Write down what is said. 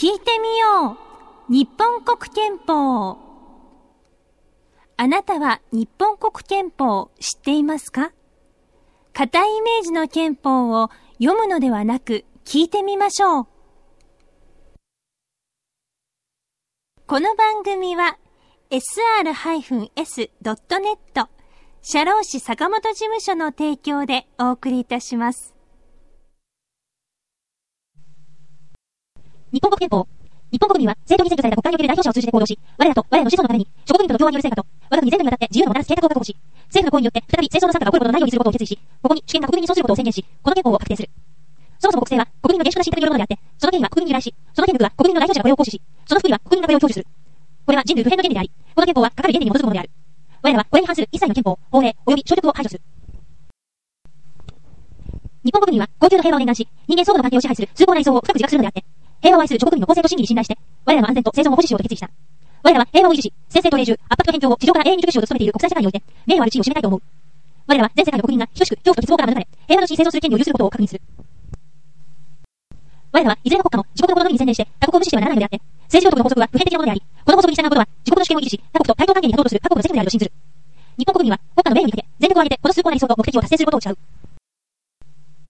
聞いてみよう日本国憲法あなたは日本国憲法を知っていますか？硬いイメージの憲法を読むのではなく聞いてみましょう。この番組は sr-s.net 社労士坂本事務所の提供でお送りいたします。日本国憲法。日本国民は、正当に選挙された国会における代表者を通じて行動し、我らと我らの子孫のために、諸国民との共和による成果と、我が国全土にわたって自由のもたらす計画を確保し、政府の行為によって再び戦争の参加が起こることのないようにすることを決意し、ここに主権が国民にそうすることを宣言し、この憲法を確定する。そもそも国政は国民の原始的な信託によるものであって、その権威は国民に由来し、その権力は国民の代表者がこれを行使し、その福利は国民がこれを享受する。これは人類普遍の原理であり、この憲法はかかる原理に基づくものである。我らはこれに反する一切の憲法、法令、及び消極を排除する。日本国民は高級の平和を念願し、人間相互の関係を支配する崇高な理想を深く自覚するのであって、平和を愛する諸国民の公正と真偽に信頼して、我らの安全と生存を保持しようと決意した。我らは平和を維持し、先制と永住、圧迫と偏境を地上から永遠に熟しようと努めている国際社会において、名誉ある地位を占めたいと思う。我らは全世界の国民が等しく恐怖と絶望から免れ、平和の地に生存する権利を有することを確認する。我らはいずれの国家も自国のこのみに専念して他国を無視してはならないのであって、政治道徳の法則は普遍的なものであり、この法則に従うことは自国の主権を維持し、他国と対等関係に立とうとする各国の責務であると信ずる。日本国民は国家の名誉にかけ、全力を挙げてこの崇高な理想と目的を達成することを誓う。